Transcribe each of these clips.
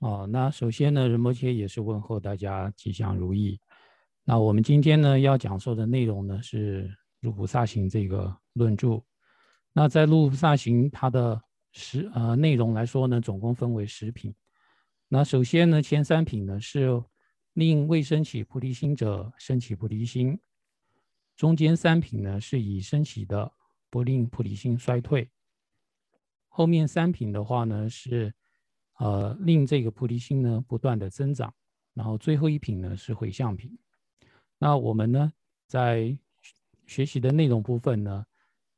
哦，那首先呢，仁波切也是问候大家吉祥如意。那我们今天呢要讲授的内容呢是《入菩萨行》这个论著。那在《入菩萨行》它的十呃内容来说呢，总共分为十品。那首先呢，前三品呢是令未升起菩提心者升起菩提心，中间三品呢是已升起的不令菩提心衰退，后面三品的话呢是。呃，令这个菩提心呢不断的增长，然后最后一品呢是回向品。那我们呢在学习的内容部分呢，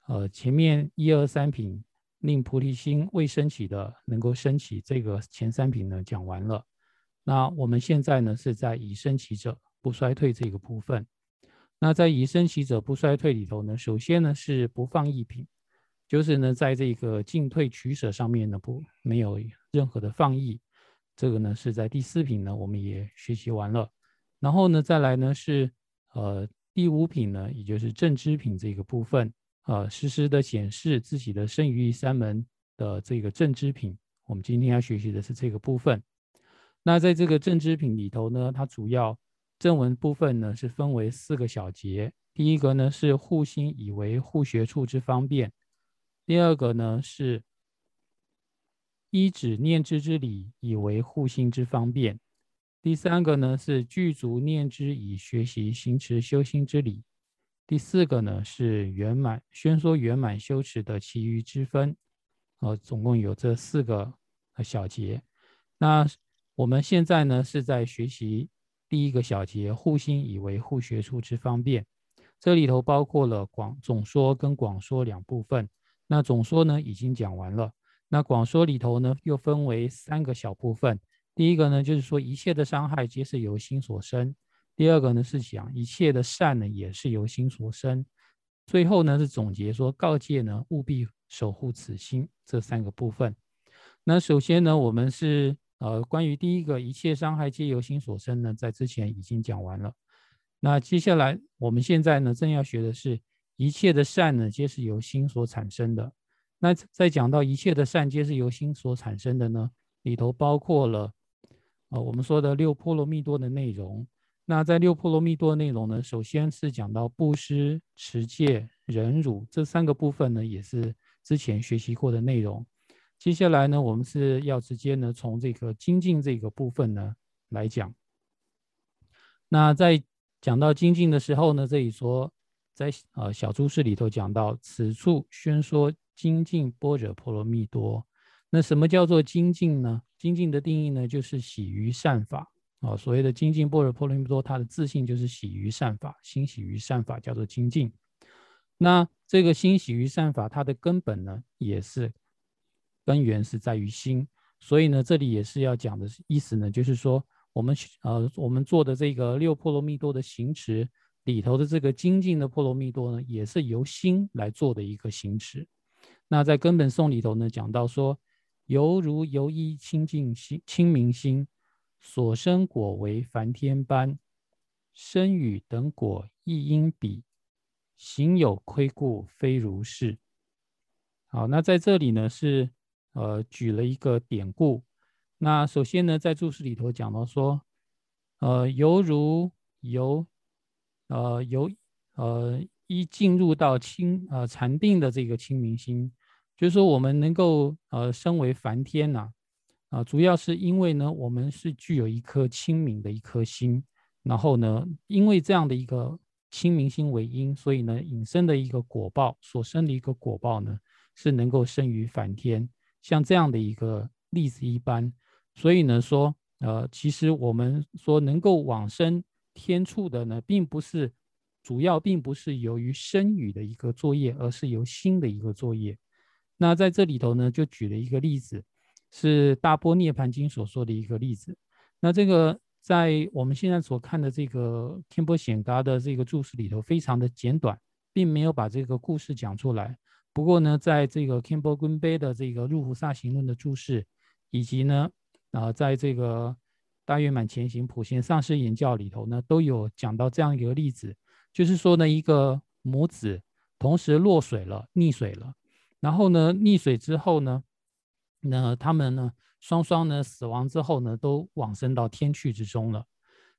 呃，前面一二三品令菩提心未升起的能够升起，这个前三品呢讲完了。那我们现在呢是在已升起者不衰退这个部分。那在已升起者不衰退里头呢，首先呢是不放逸品。就是呢，在这个进退取舍上面呢，不没有任何的放逸。这个呢是在第四品呢，我们也学习完了。然后呢，再来呢是呃第五品呢，也就是正知品这个部分，呃实时的显示自己的生于三门的这个正知品。我们今天要学习的是这个部分。那在这个正知品里头呢，它主要正文部分呢是分为四个小节。第一个呢是护心以为护学处之方便。第二个呢是依止念之之理，以为护心之方便。第三个呢是具足念之以学习行持修心之理。第四个呢是圆满宣说圆满修持的其余之分。呃，总共有这四个小节。那我们现在呢是在学习第一个小节护心以为护学处之方便。这里头包括了广总说跟广说两部分。那总说呢已经讲完了，那广说里头呢又分为三个小部分。第一个呢就是说一切的伤害皆是由心所生；第二个呢是讲一切的善呢也是由心所生；最后呢是总结说告诫呢务必守护此心这三个部分。那首先呢我们是呃关于第一个一切伤害皆由心所生呢，在之前已经讲完了。那接下来我们现在呢正要学的是。一切的善呢，皆是由心所产生的。那在讲到一切的善皆是由心所产生的呢，里头包括了，呃，我们说的六波罗蜜多的内容。那在六波罗蜜多内容呢，首先是讲到布施、持戒、忍辱这三个部分呢，也是之前学习过的内容。接下来呢，我们是要直接呢从这个精进这个部分呢来讲。那在讲到精进的时候呢，这里说。在呃小注释里头讲到，此处宣说精进般若波罗蜜多。那什么叫做精进呢？精进的定义呢，就是喜于善法啊。所谓的精进般若波罗蜜多，它的自信就是喜于善法，心喜于善法叫做精进。那这个心喜于善法，它的根本呢，也是根源是在于心。所以呢，这里也是要讲的意思呢，就是说我们呃我们做的这个六波罗蜜多的行持。里头的这个精进的波罗蜜多呢，也是由心来做的一个行持。那在根本颂里头呢，讲到说，犹如由一清净心、清明心所生果为梵天般，生与等果亦应比，行有亏故非如是。好，那在这里呢是呃举了一个典故。那首先呢，在注释里头讲到说，呃，犹如由呃，由呃一进入到清呃禅定的这个清明心，就是说我们能够呃升为梵天呐，啊，主要是因为呢，我们是具有一颗清明的一颗心，然后呢，因为这样的一个清明心为因，所以呢，引生的一个果报所生的一个果报呢，是能够生于梵天，像这样的一个例子一般，所以呢说，呃，其实我们说能够往生。天处的呢，并不是主要，并不是由于身语的一个作业，而是由心的一个作业。那在这里头呢，就举了一个例子，是《大波涅盘经》所说的一个例子。那这个在我们现在所看的这个天波显嘎的这个注释里头，非常的简短，并没有把这个故事讲出来。不过呢，在这个天波根杯的这个入菩萨行论的注释，以及呢，啊，在这个。大圆满前行普贤上师言教里头呢，都有讲到这样一个例子，就是说呢，一个母子同时落水了，溺水了，然后呢，溺水之后呢，那他们呢双双呢死亡之后呢，都往生到天去之中了。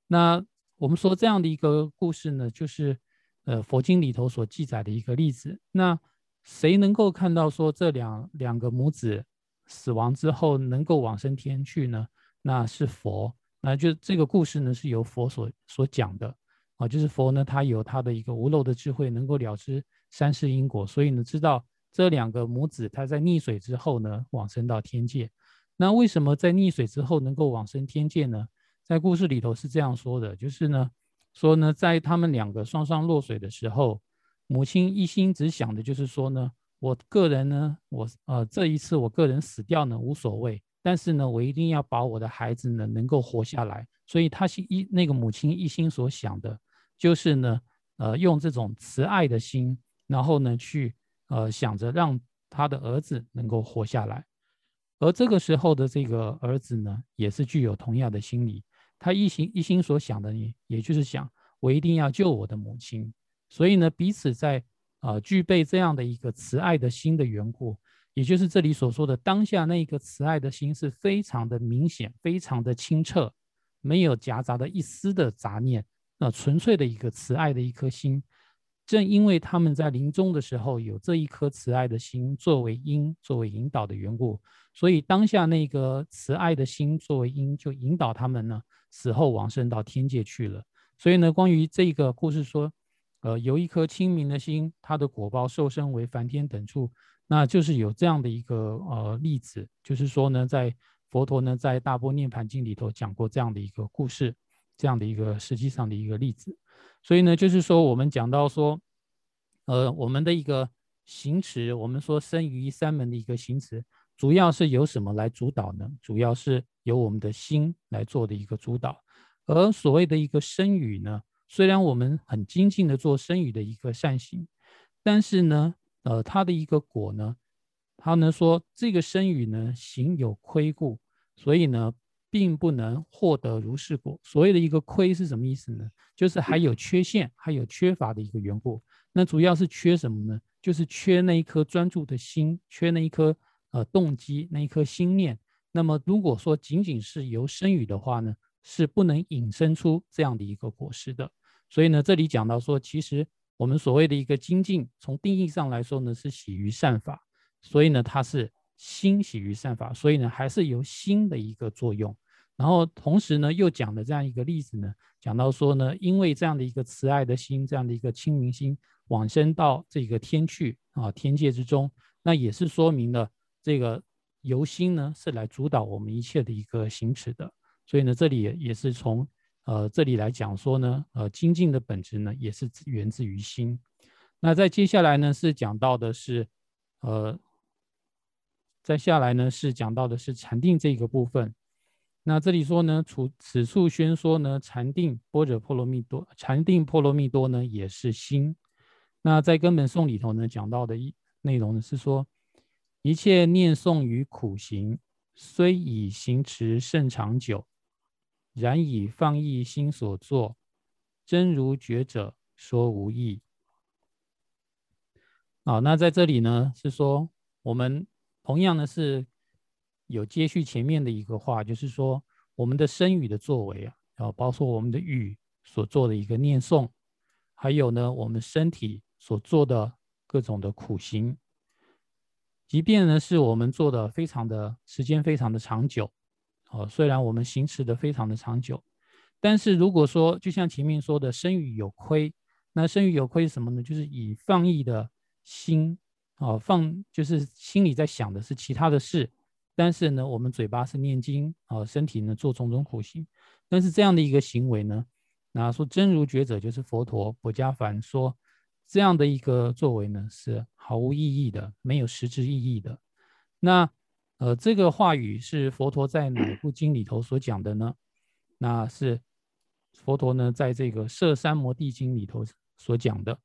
那我们说这样的一个故事呢，就是呃佛经里头所记载的一个例子。那谁能够看到说这两两个母子死亡之后能够往生天去呢？那是佛。那就这个故事呢，是由佛所所讲的啊，就是佛呢，他有他的一个无漏的智慧，能够了知三世因果，所以呢，知道这两个母子他在溺水之后呢，往生到天界。那为什么在溺水之后能够往生天界呢？在故事里头是这样说的，就是呢，说呢，在他们两个双双落水的时候，母亲一心只想的就是说呢，我个人呢，我呃这一次我个人死掉呢无所谓。但是呢，我一定要把我的孩子呢能够活下来，所以他心一那个母亲一心所想的，就是呢，呃，用这种慈爱的心，然后呢去呃想着让他的儿子能够活下来。而这个时候的这个儿子呢，也是具有同样的心理，他一心一心所想的，也也就是想我一定要救我的母亲。所以呢，彼此在啊具备这样的一个慈爱的心的缘故。也就是这里所说的当下那一个慈爱的心是非常的明显，非常的清澈，没有夹杂的一丝的杂念，那纯粹的一个慈爱的一颗心。正因为他们在临终的时候有这一颗慈爱的心作为因，作为引导的缘故，所以当下那个慈爱的心作为因，就引导他们呢死后往生到天界去了。所以呢，关于这个故事说，呃，有一颗清明的心，它的果报受生为梵天等处。那就是有这样的一个呃例子，就是说呢，在佛陀呢在《大波涅盘经》里头讲过这样的一个故事，这样的一个实际上的一个例子。所以呢，就是说我们讲到说，呃，我们的一个行持，我们说生于三门的一个行持，主要是由什么来主导呢？主要是由我们的心来做的一个主导。而所谓的一个生语呢，虽然我们很精进的做生语的一个善行，但是呢。呃，它的一个果呢，他呢说这个生语呢行有亏故，所以呢并不能获得如是果。所谓的一个亏是什么意思呢？就是还有缺陷，还有缺乏的一个缘故。那主要是缺什么呢？就是缺那一颗专注的心，缺那一颗呃动机，那一颗心念。那么如果说仅仅是由生语的话呢，是不能引申出这样的一个果实的。所以呢，这里讲到说，其实。我们所谓的一个精进，从定义上来说呢，是喜于善法，所以呢，它是心喜于善法，所以呢，还是由心的一个作用。然后同时呢，又讲的这样一个例子呢，讲到说呢，因为这样的一个慈爱的心，这样的一个清明心，往生到这个天去啊，天界之中，那也是说明了这个由心呢，是来主导我们一切的一个行持的。所以呢，这里也是从。呃，这里来讲说呢，呃，精进的本质呢，也是源自于心。那在接下来呢，是讲到的是，呃，再下来呢是讲到的是禅定这个部分。那这里说呢，除此处宣说呢，禅定波若波罗蜜多，禅定波罗蜜多呢也是心。那在根本颂里头呢，讲到的一内容呢是说，一切念诵与苦行，虽以行持甚长久。然以放逸心所作，真如觉者说无益。好，那在这里呢，是说我们同样呢是有接续前面的一个话，就是说我们的身语的作为啊，然后包括我们的语所做的一个念诵，还有呢我们身体所做的各种的苦行，即便呢是我们做的非常的时间非常的长久。哦，虽然我们行持的非常的长久，但是如果说就像前面说的生语有亏，那生语有亏是什么呢？就是以放逸的心，哦，放就是心里在想的是其他的事，但是呢，我们嘴巴是念经，哦，身体呢做种种苦行，但是这样的一个行为呢，那说真如觉者就是佛陀不加凡说这样的一个作为呢是毫无意义的，没有实质意义的，那。呃，这个话语是佛陀在哪部经里头所讲的呢？那是佛陀呢在这个《摄三摩地经》里头所讲的。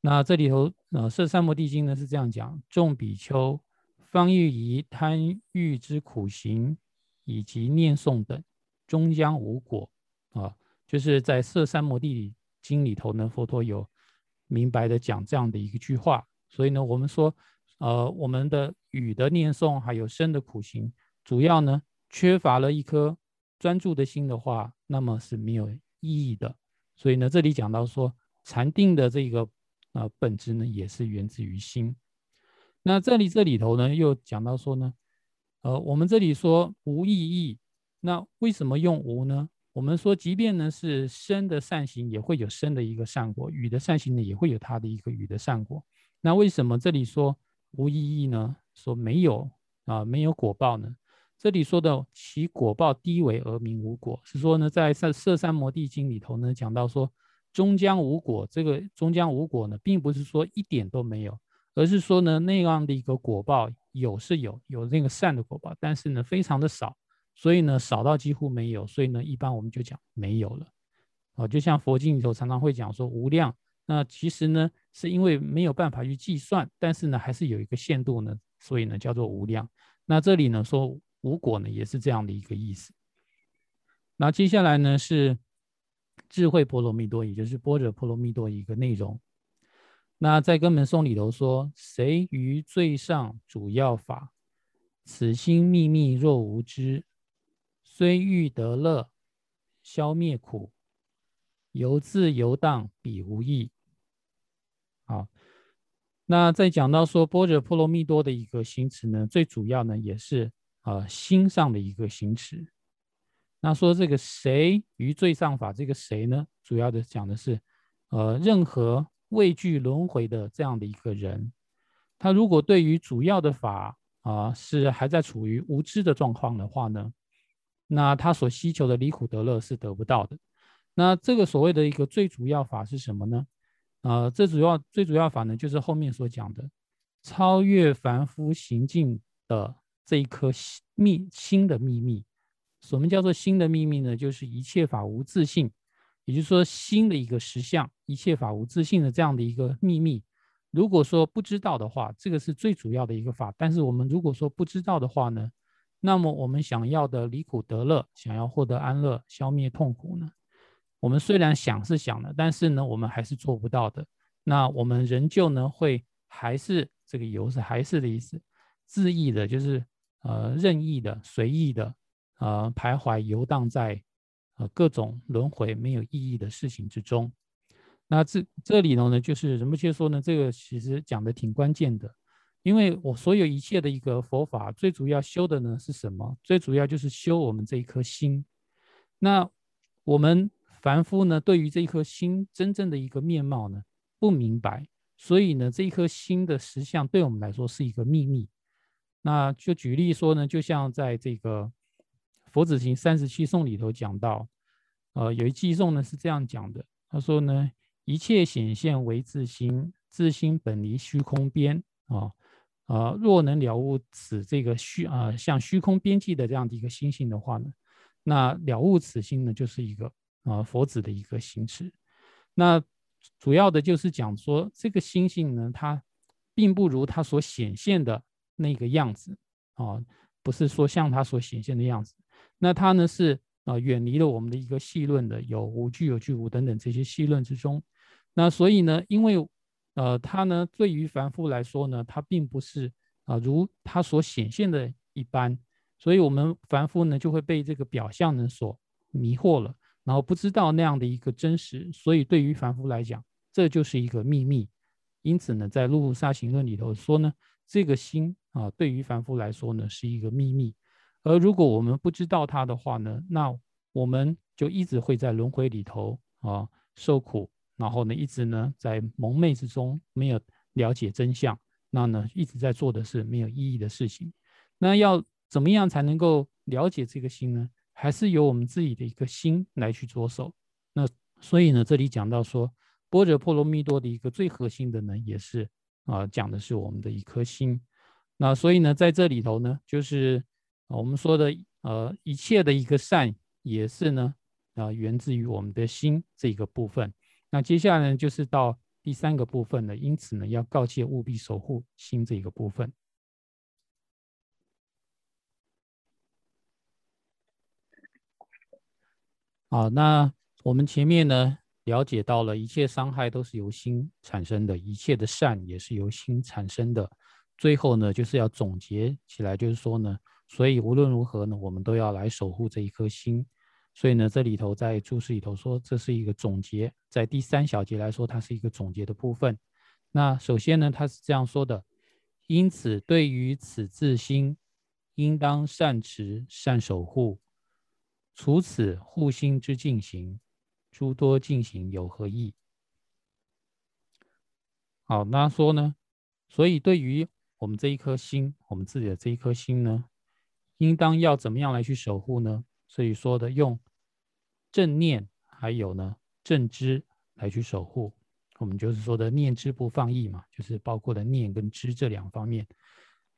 那这里头，呃，《摄三摩地经》呢是这样讲：众比丘方欲以贪欲之苦行，以及念诵等，终将无果。啊，就是在《摄三摩地经》里头呢，佛陀有明白的讲这样的一个句话。所以呢，我们说。呃，我们的语的念诵，还有身的苦行，主要呢缺乏了一颗专注的心的话，那么是没有意义的。所以呢，这里讲到说禅定的这个啊本质呢，也是源自于心。那这里这里头呢，又讲到说呢，呃，我们这里说无意义，那为什么用无呢？我们说，即便呢是生的善行，也会有生的一个善果；雨的善行呢，也会有它的一个雨的善果。那为什么这里说无意义呢？说没有啊，没有果报呢？这里说的其果报低微而名无果，是说呢，在《色色三摩地经》里头呢，讲到说终将无果。这个终将无果呢，并不是说一点都没有。而是说呢，那样的一个果报有是有有那个善的果报，但是呢非常的少，所以呢少到几乎没有，所以呢一般我们就讲没有了。哦，就像佛经里头常常会讲说无量，那其实呢是因为没有办法去计算，但是呢还是有一个限度呢，所以呢叫做无量。那这里呢说无果呢也是这样的一个意思。那接下来呢是智慧波罗蜜多，也就是波若波罗蜜多一个内容。那在根本颂里头说：“谁于最上主要法，此心秘密若无知，虽欲得乐，消灭苦，游自游荡彼无益。”好，那在讲到说波若波罗蜜多的一个行持呢，最主要呢也是呃心上的一个行持。那说这个谁于最上法，这个谁呢，主要的讲的是呃任何。畏惧轮回的这样的一个人，他如果对于主要的法啊是还在处于无知的状况的话呢，那他所希求的离苦得乐是得不到的。那这个所谓的一个最主要法是什么呢？啊，这主要最主要法呢，就是后面所讲的超越凡夫行径的这一颗秘心的秘密。什么叫做心的秘密呢？就是一切法无自性。也就是说，心的一个实相，一切法无自性的这样的一个秘密，如果说不知道的话，这个是最主要的一个法。但是我们如果说不知道的话呢，那么我们想要的离苦得乐，想要获得安乐、消灭痛苦呢，我们虽然想是想了，但是呢，我们还是做不到的。那我们仍旧呢，会还是这个游是还是的意思，恣意的，就是呃任意的、随意的，呃徘徊游荡在。呃，各种轮回没有意义的事情之中，那这这里头呢，就是仁波切说呢，这个其实讲的挺关键的，因为我所有一切的一个佛法，最主要修的呢是什么？最主要就是修我们这一颗心。那我们凡夫呢，对于这一颗心真正的一个面貌呢，不明白，所以呢，这一颗心的实相对我们来说是一个秘密。那就举例说呢，就像在这个。佛子行三十七颂里头讲到，呃，有一偈颂呢是这样讲的，他说呢，一切显现为自心，自心本离虚空边啊，啊，若能了悟此这个虚啊，像虚空边际的这样的一个心性的话呢，那了悟此心呢，就是一个啊佛子的一个行持。那主要的就是讲说，这个心性呢，它并不如它所显现的那个样子啊，不是说像它所显现的样子。那它呢是啊远离了我们的一个细论的有无具有具无等等这些细论之中，那所以呢，因为呃它呢对于凡夫来说呢，它并不是啊如它所显现的一般，所以我们凡夫呢就会被这个表象呢所迷惑了，然后不知道那样的一个真实，所以对于凡夫来讲，这就是一个秘密。因此呢，在《路萨行论》里头说呢，这个心啊对于凡夫来说呢是一个秘密。而如果我们不知道它的话呢，那我们就一直会在轮回里头啊受苦，然后呢一直呢在蒙昧之中没有了解真相，那呢一直在做的是没有意义的事情。那要怎么样才能够了解这个心呢？还是由我们自己的一个心来去着手。那所以呢，这里讲到说般若波罗蜜多的一个最核心的呢，也是啊讲的是我们的一颗心。那所以呢，在这里头呢，就是。我们说的呃一切的一个善也是呢啊源自于我们的心这个部分。那接下来呢就是到第三个部分了，因此呢要告诫务必守护心这一个部分。好，那我们前面呢了解到了一切伤害都是由心产生的，一切的善也是由心产生的。最后呢就是要总结起来，就是说呢。所以无论如何呢，我们都要来守护这一颗心。所以呢，这里头在注释里头说，这是一个总结，在第三小节来说，它是一个总结的部分。那首先呢，他是这样说的：因此，对于此自心，应当善持、善守护。除此护心之进行，诸多进行有何益？好，那说呢？所以对于我们这一颗心，我们自己的这一颗心呢，应当要怎么样来去守护呢？所以说的用正念，还有呢正知来去守护。我们就是说的念之不放逸嘛，就是包括的念跟知这两方面。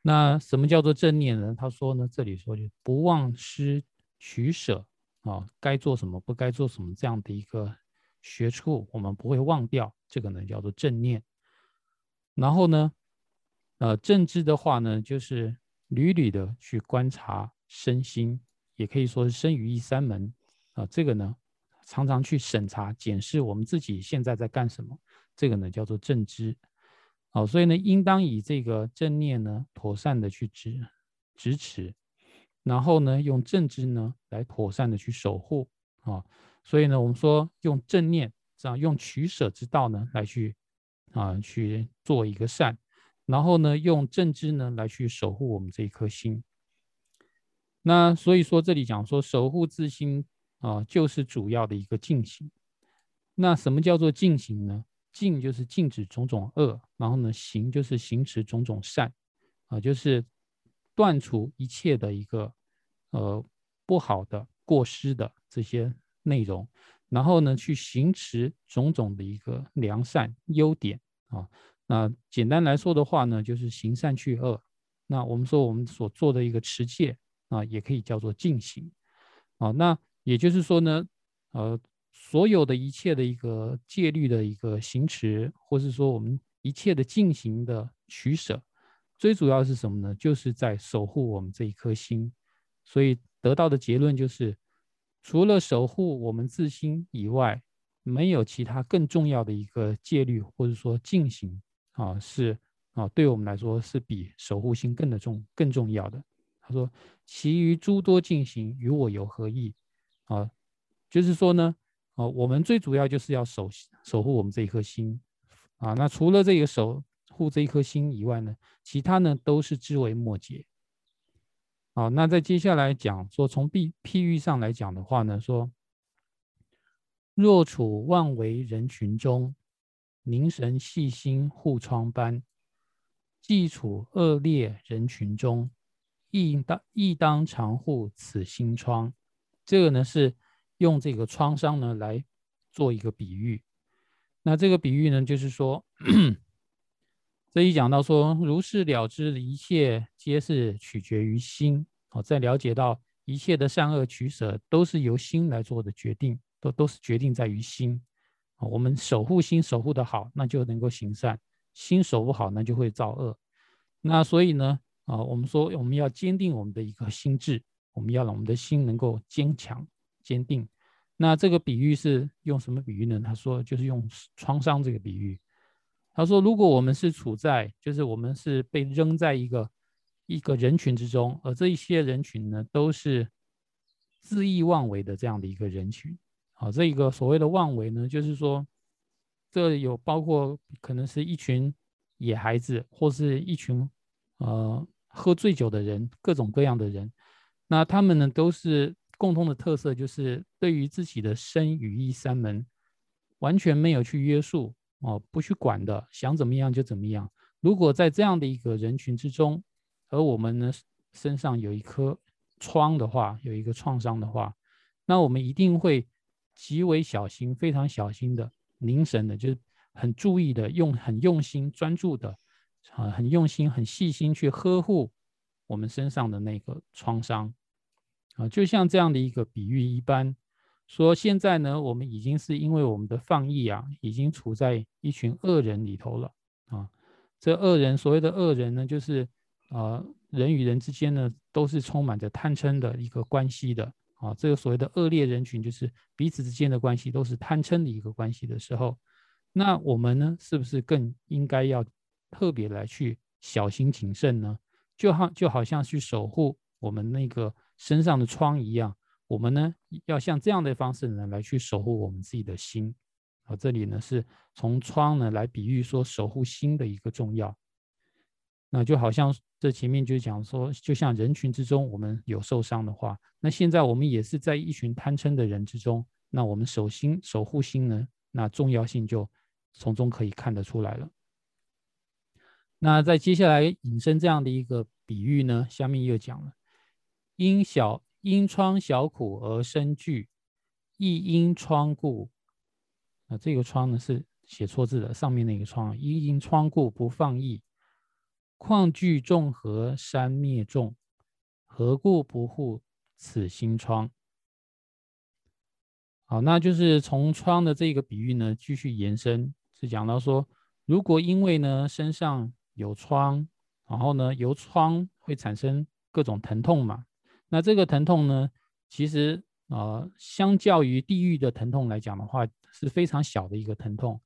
那什么叫做正念呢？他说呢，这里说就不忘失取舍啊，该做什么不该做什么这样的一个学处，我们不会忘掉，这个呢叫做正念。然后呢，呃，正知的话呢，就是屡屡的去观察身心，也可以说是身于一三门啊，这个呢常常去审查检视我们自己现在在干什么。这个呢叫做正知，好，所以呢，应当以这个正念呢，妥善的去支支持，然后呢，用正知呢来妥善的去守护啊。所以呢，我们说用正念这样用取舍之道呢来去啊去做一个善，然后呢，用正知呢来去守护我们这一颗心。那所以说这里讲说守护自心啊，就是主要的一个进行。那什么叫做进行呢？禁就是禁止种种恶，然后呢，行就是行持种种善，啊，就是断除一切的一个呃不好的、过失的这些内容，然后呢，去行持种种的一个良善优点啊。那简单来说的话呢，就是行善去恶。那我们说我们所做的一个持戒啊，也可以叫做进行啊。那也就是说呢，呃。所有的一切的一个戒律的一个行持，或是说我们一切的进行的取舍，最主要是什么呢？就是在守护我们这一颗心。所以得到的结论就是，除了守护我们自心以外，没有其他更重要的一个戒律，或者说进行啊，是啊，对我们来说是比守护心更的重更重要的。他说：“其余诸多进行与我有何异？”啊，就是说呢。啊，我们最主要就是要守守护我们这一颗心啊。那除了这个守护这一颗心以外呢，其他呢都是枝微末节。好，那在接下来讲说，从譬譬喻上来讲的话呢，说若处万为人群中，凝神细心护窗般；既处恶劣人群中，亦当亦当常护此心窗。这个呢是。用这个创伤呢来做一个比喻，那这个比喻呢就是说，这一讲到说如是了知一切皆是取决于心，好，在了解到一切的善恶取舍都是由心来做的决定，都都是决定在于心。我们守护心守护的好，那就能够行善；心守不好，那就会造恶。那所以呢，啊，我们说我们要坚定我们的一个心智，我们要让我们的心能够坚强坚定。那这个比喻是用什么比喻呢？他说就是用创伤这个比喻。他说，如果我们是处在，就是我们是被扔在一个一个人群之中，而这一些人群呢，都是恣意妄为的这样的一个人群。啊，这一个所谓的妄为呢，就是说，这有包括可能是一群野孩子，或是一群呃喝醉酒的人，各种各样的人。那他们呢，都是。共通的特色就是对于自己的身语意三门完全没有去约束哦，不去管的，想怎么样就怎么样。如果在这样的一个人群之中，而我们呢身上有一颗疮的话，有一个创伤的话，那我们一定会极为小心，非常小心的凝神的，就是很注意的，用很用心、专注的啊，很用心、很细心去呵护我们身上的那个创伤。啊，就像这样的一个比喻一般，说现在呢，我们已经是因为我们的放逸啊，已经处在一群恶人里头了啊。这恶人，所谓的恶人呢，就是啊，人与人之间呢，都是充满着贪嗔的一个关系的啊。这个所谓的恶劣人群，就是彼此之间的关系都是贪嗔的一个关系的时候，那我们呢，是不是更应该要特别来去小心谨慎呢？就好就好像去守护。我们那个身上的疮一样，我们呢要像这样的方式呢来去守护我们自己的心。啊，这里呢是从疮呢来比喻说守护心的一个重要。那就好像这前面就讲说，就像人群之中我们有受伤的话，那现在我们也是在一群贪嗔的人之中，那我们守心守护心呢，那重要性就从中可以看得出来了。那在接下来引申这样的一个比喻呢，下面又讲了：因小因疮小苦而生惧，亦因疮故。那这个疮呢是写错字的，上面那个疮，亦因疮故不放逸。况惧众和山灭众，何故不护此心窗？好，那就是从窗的这个比喻呢，继续延伸，是讲到说，如果因为呢身上有疮，然后呢由疮会产生各种疼痛嘛，那这个疼痛呢，其实啊，相较于地狱的疼痛来讲的话，是非常小的一个疼痛，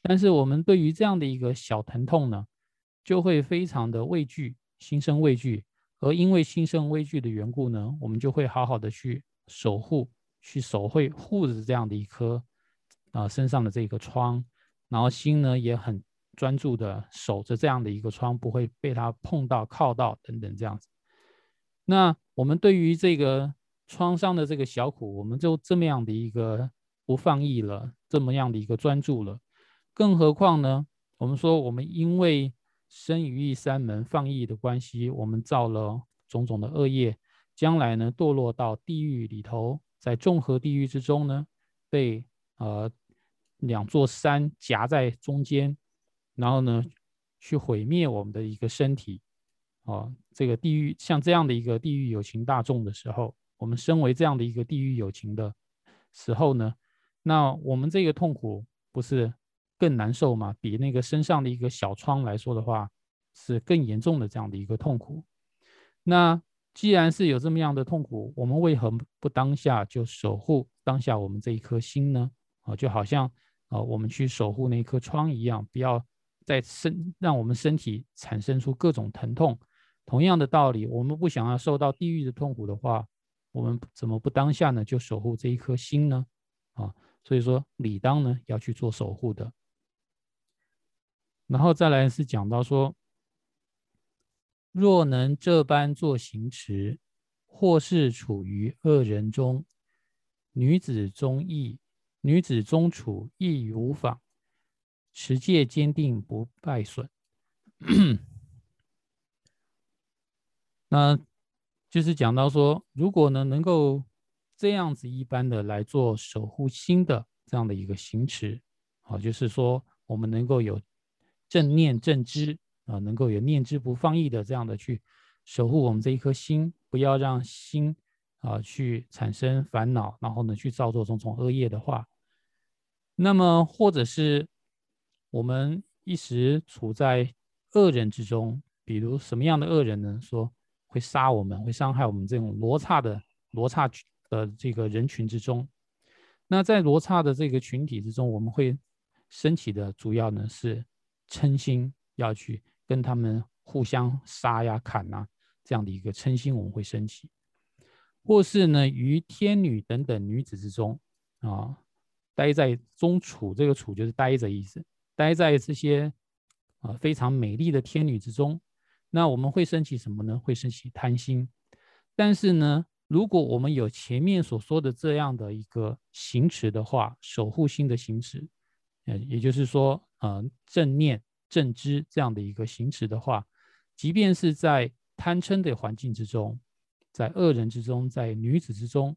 但是我们对于这样的一个小疼痛呢，就会非常的畏惧，心生畏惧，而因为心生畏惧的缘故呢，我们就会好好的去守护，去守会护着这样的一颗啊身上的这个疮，然后心呢也很专注的守着这样的一个疮，不会被它碰到、靠到等等这样子。那我们对于这个创伤的这个小苦，我们就这么样的一个不放逸了，这么样的一个专注了，更何况呢？我们说我们因为生于一山门放逸的关系，我们造了种种的恶业，将来呢堕落到地狱里头，在众合地狱之中呢，被呃两座山夹在中间，然后呢去毁灭我们的一个身体。哦，这个地狱像这样的一个地狱有情大众的时候，我们身为这样的一个地狱有情的时候呢，那我们这个痛苦不是？更难受嘛？比那个身上的一个小疮来说的话，是更严重的这样的一个痛苦。那既然是有这么样的痛苦，我们为何不当下就守护当下我们这一颗心呢？啊，就好像啊，我们去守护那一颗疮一样，不要在身让我们身体产生出各种疼痛。同样的道理，我们不想要受到地狱的痛苦的话，我们怎么不当下呢？就守护这一颗心呢？啊，所以说理当呢要去做守护的。然后再来是讲到说，若能这般做行持，或是处于恶人中，女子中意，女子中处亦无妨，持戒坚定不败损。那就是讲到说，如果呢能够这样子一般的来做守护心的这样的一个行持，啊，就是说我们能够有。正念正知啊，能够有念之不放逸的这样的去守护我们这一颗心，不要让心啊去产生烦恼，然后呢去造作种种恶业的话，那么或者是我们一时处在恶人之中，比如什么样的恶人呢？说会杀我们，会伤害我们这种罗刹的罗刹的这个人群之中，那在罗刹的这个群体之中，我们会升起的主要呢是。嗔心要去跟他们互相杀呀、砍呐，这样的一个嗔心我们会升起，或是呢于天女等等女子之中啊，待在中处，这个处就是待着意思，待在这些啊非常美丽的天女之中，那我们会升起什么呢？会升起贪心。但是呢，如果我们有前面所说的这样的一个行持的话，守护心的行持，呃，也就是说。呃，正念、正知这样的一个行持的话，即便是在贪嗔的环境之中，在恶人之中，在女子之中，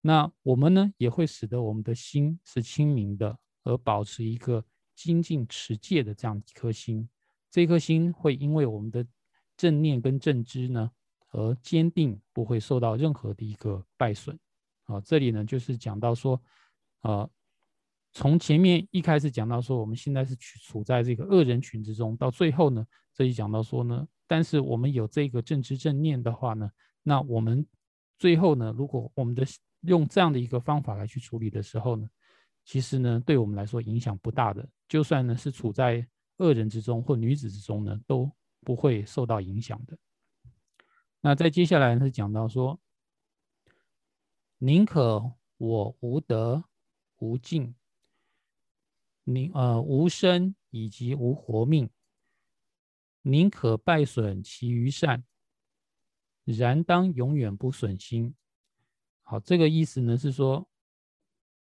那我们呢也会使得我们的心是清明的，而保持一个精进持戒的这样一颗心。这颗心会因为我们的正念跟正知呢而坚定，不会受到任何的一个败损。啊，这里呢就是讲到说，啊。从前面一开始讲到说，我们现在是处处在这个恶人群之中，到最后呢，这里讲到说呢，但是我们有这个正知正念的话呢，那我们最后呢，如果我们的用这样的一个方法来去处理的时候呢，其实呢，对我们来说影响不大的，就算呢是处在恶人之中或女子之中呢，都不会受到影响的。那在接下来是讲到说，宁可我无德无尽，宁呃无生以及无活命，宁可败损其余善，然当永远不损心。好，这个意思呢是说，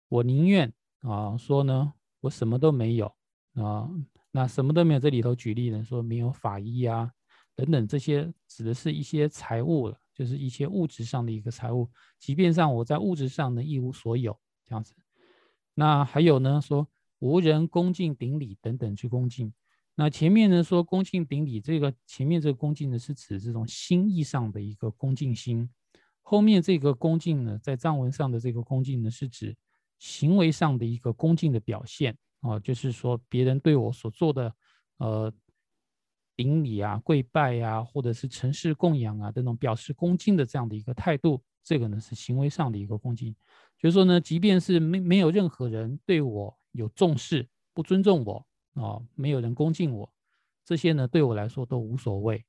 我宁愿啊说呢，我什么都没有啊，那什么都没有，这里头举例呢说没有法医啊。等等，这些指的是一些财物了，就是一些物质上的一个财物。即便上我在物质上呢一无所有这样子，那还有呢说无人恭敬顶礼等等之恭敬。那前面呢说恭敬顶礼，这个前面这个恭敬呢是指这种心意上的一个恭敬心，后面这个恭敬呢在藏文上的这个恭敬呢是指行为上的一个恭敬的表现啊，就是说别人对我所做的呃。顶礼啊、跪拜呀，或者是城市供养啊，这种表示恭敬的这样的一个态度，这个呢是行为上的一个恭敬。就是说呢，即便是没没有任何人对我有重视、不尊重我啊，没有人恭敬我，这些呢对我来说都无所谓。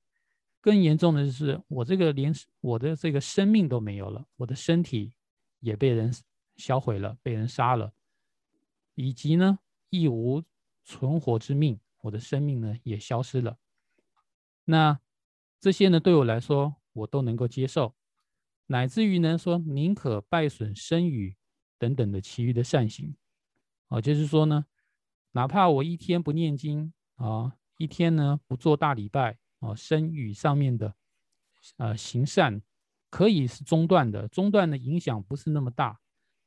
更严重的是，我这个连我的这个生命都没有了，我的身体也被人销毁了，被人杀了，以及呢亦无存活之命，我的生命呢也消失了。那这些呢，对我来说，我都能够接受，乃至于呢，说宁可败损身语等等的其余的善行，啊，就是说呢，哪怕我一天不念经啊，一天呢不做大礼拜啊，声语上面的呃行善可以是中断的，中断的影响不是那么大，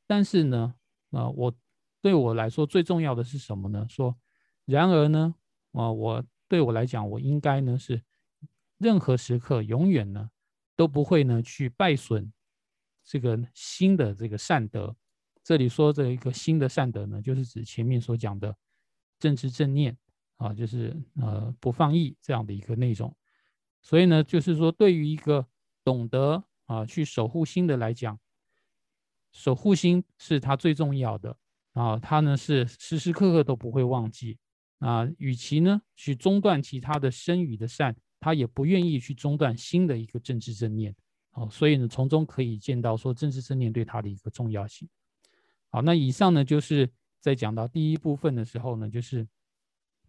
但是呢，啊，我对我来说最重要的是什么呢？说，然而呢，啊，我对我来讲，我应该呢是。任何时刻，永远呢都不会呢去败损这个新的这个善德。这里说这一个新的善德呢，就是指前面所讲的正知正念啊，就是呃不放逸这样的一个内容。所以呢，就是说对于一个懂得啊去守护心的来讲，守护心是他最重要的啊，他呢是时时刻刻都不会忘记啊。与其呢去中断其他的生语的善。他也不愿意去中断新的一个政治正念，哦，所以呢，从中可以见到说政治正念对他的一个重要性。好，那以上呢，就是在讲到第一部分的时候呢，就是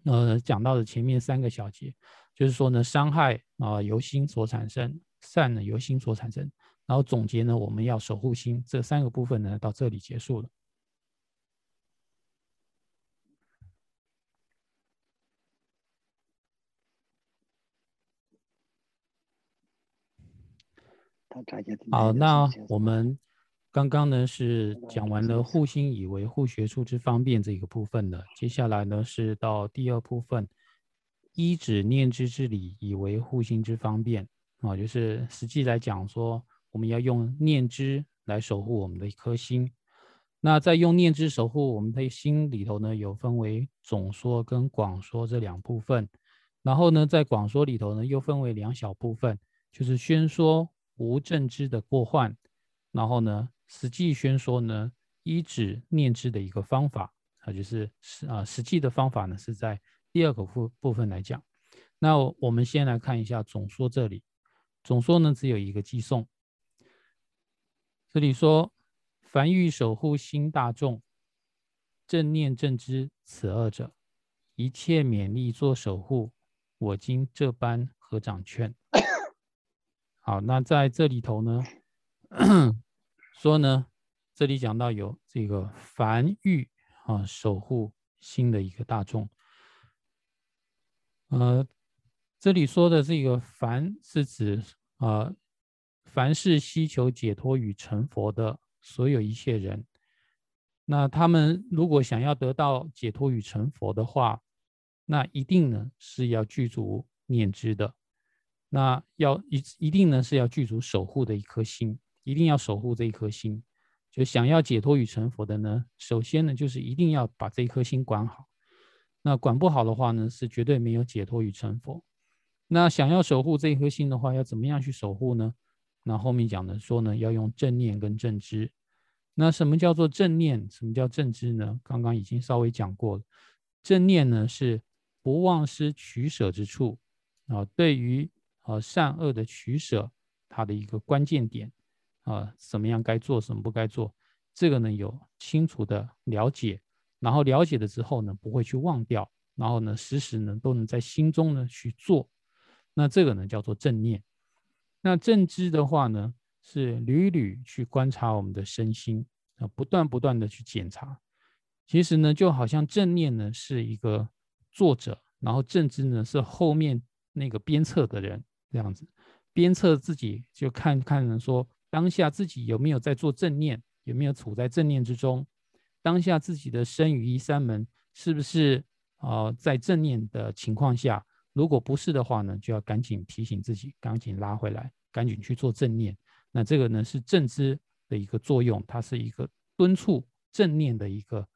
呃讲到的前面三个小节，就是说呢，伤害啊由心所产生，善呢由心所产生，然后总结呢，我们要守护心，这三个部分呢到这里结束了。好，那我们刚刚呢是讲完了护心以为护学处之方便这一个部分的，接下来呢是到第二部分，依止念之之理以为护心之方便啊，就是实际来讲说，我们要用念之来守护我们的一颗心。那在用念之守护我们的心里头呢，有分为总说跟广说这两部分，然后呢，在广说里头呢，又分为两小部分，就是宣说。无正知的过患，然后呢，实际宣说呢，依止念知的一个方法啊，就是实啊实际的方法呢，是在第二个部部分来讲。那我们先来看一下总说这里，总说呢只有一个寄送。这里说，凡欲守护心大众，正念正知此二者，一切勉力做守护，我今这般合掌劝。好，那在这里头呢，说呢，这里讲到有这个凡欲啊，守护心的一个大众。呃，这里说的这个凡是指啊，凡是希求解脱与成佛的所有一切人。那他们如果想要得到解脱与成佛的话，那一定呢是要具足念知的。那要一一定呢是要具足守护的一颗心，一定要守护这一颗心。就想要解脱与成佛的呢，首先呢就是一定要把这一颗心管好。那管不好的话呢，是绝对没有解脱与成佛。那想要守护这一颗心的话，要怎么样去守护呢？那后面讲的说呢，要用正念跟正知。那什么叫做正念？什么叫正知呢？刚刚已经稍微讲过了。正念呢是不忘失取舍之处啊，对于。呃，善恶的取舍，它的一个关键点啊，什么样该做，什么不该做，这个呢有清楚的了解，然后了解了之后呢，不会去忘掉，然后呢，时时呢都能在心中呢去做，那这个呢叫做正念。那正知的话呢，是屡屡去观察我们的身心啊，不断不断的去检查。其实呢，就好像正念呢是一个作者，然后正知呢是后面那个鞭策的人，这样子鞭策自己，就看看说当下自己有没有在做正念，有没有处在正念之中，当下自己的身与一三门是不是啊在正念的情况下，如果不是的话呢，就要赶紧提醒自己，赶紧拉回来，赶紧去做正念。那这个呢是正知的一个作用，它是一个敦促正念的一个。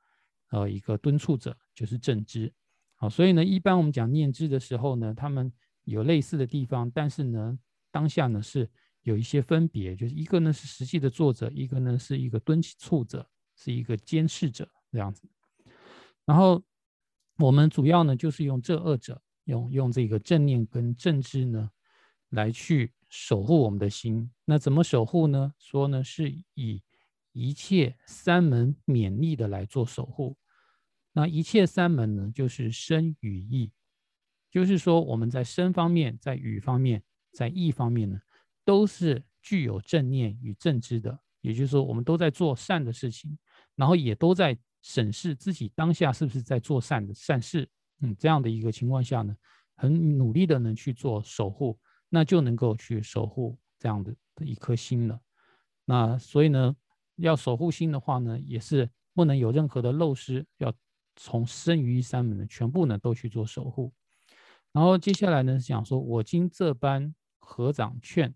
呃，一个敦促者就是正知，好，所以呢，一般我们讲念知的时候呢，他们有类似的地方，但是呢，当下呢是有一些分别，就是一个呢是实际的作者，一个呢是一个敦促者，是一个监视者这样子。然后我们主要呢就是用这二者，用用这个正念跟正知呢，来去守护我们的心。那怎么守护呢？说呢是以。一切三门勉励的来做守护，那一切三门呢，就是身与意，就是说我们在身方面、在语方面、在意方面呢，都是具有正念与正知的。也就是说，我们都在做善的事情，然后也都在审视自己当下是不是在做善的善事。嗯，这样的一个情况下呢，很努力的呢去做守护，那就能够去守护这样的的一颗心了。那所以呢。要守护心的话呢，也是不能有任何的漏失，要从生于三门的全部呢都去做守护。然后接下来呢讲说，我今这般合掌劝，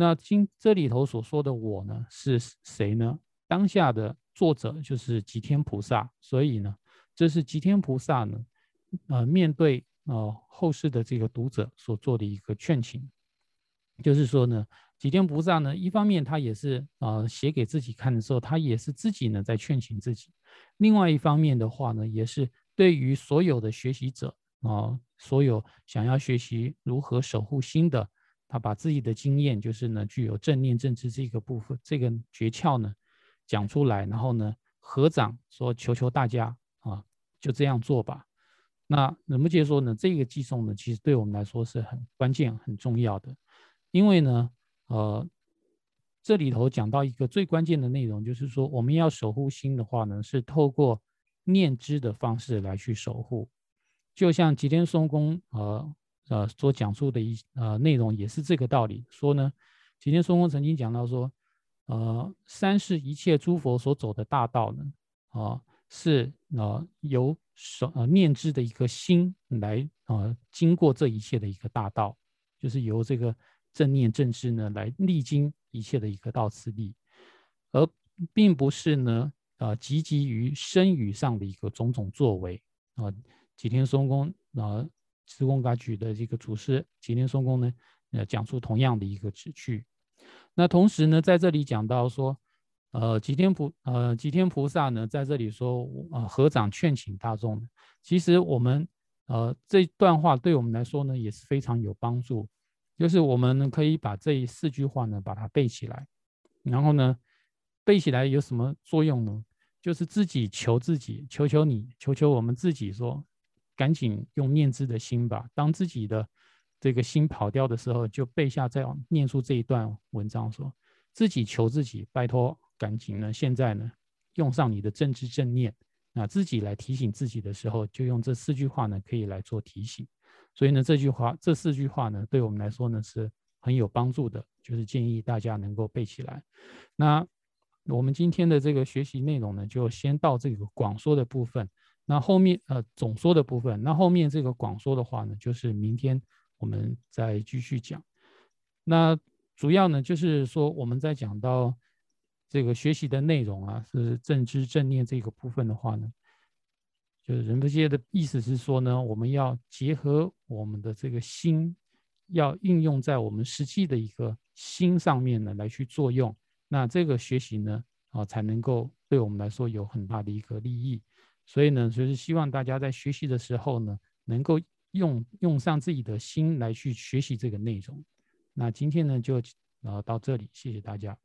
那今这里头所说的我呢是谁呢？当下的作者就是吉天菩萨，所以呢，这是吉天菩萨呢，呃，面对呃后世的这个读者所做的一个劝请，就是说呢。几天菩萨呢？一方面他也是啊写给自己看的时候，他也是自己呢在劝请自己；另外一方面的话呢，也是对于所有的学习者啊，所有想要学习如何守护心的，他把自己的经验，就是呢具有正念正知这个部分这个诀窍呢讲出来，然后呢合掌说求求大家啊就这样做吧。那能不接说呢？这个寄送呢，其实对我们来说是很关键、很重要的，因为呢。呃，这里头讲到一个最关键的内容，就是说我们要守护心的话呢，是透过念知的方式来去守护。就像吉天松公呃呃所讲述的一呃内容，也是这个道理。说呢，吉天松公曾经讲到说，呃，三世一切诸佛所走的大道呢，啊，是呃由所呃念知的一个心来啊经过这一切的一个大道，就是由这个。正念正知呢，来历经一切的一个道次第，而并不是呢，呃，积极于身语上的一个种种作为啊。几天松公啊，慈公噶举的这个祖师吉天松公呢，呃，讲出同样的一个旨趣。那同时呢，在这里讲到说，呃，吉天菩呃吉天菩萨呢，在这里说啊，合掌劝请大众。其实我们呃这段话对我们来说呢，也是非常有帮助。就是我们可以把这四句话呢把它背起来，然后呢背起来有什么作用呢？就是自己求自己，求求你，求求我们自己说，赶紧用念字的心吧。当自己的这个心跑掉的时候，就背下这样念出这一段文章，说自己求自己，拜托赶紧呢，现在呢用上你的正知正念，那自己来提醒自己的时候，就用这四句话呢可以来做提醒。所以呢，这句话这四句话呢，对我们来说呢是很有帮助的，就是建议大家能够背起来。那我们今天的这个学习内容呢，就先到这个广说的部分。那后面呃总说的部分，那后面这个广说的话呢，就是明天我们再继续讲。那主要呢就是说，我们在讲到这个学习的内容啊，是正知正念这个部分的话呢。就是仁波切的意思是说呢，我们要结合我们的这个心，要应用在我们实际的一个心上面呢来去作用，那这个学习呢啊才能够对我们来说有很大的一个利益。所以呢，就是希望大家在学习的时候呢，能够用用上自己的心来去学习这个内容。那今天呢就呃到这里，谢谢大家。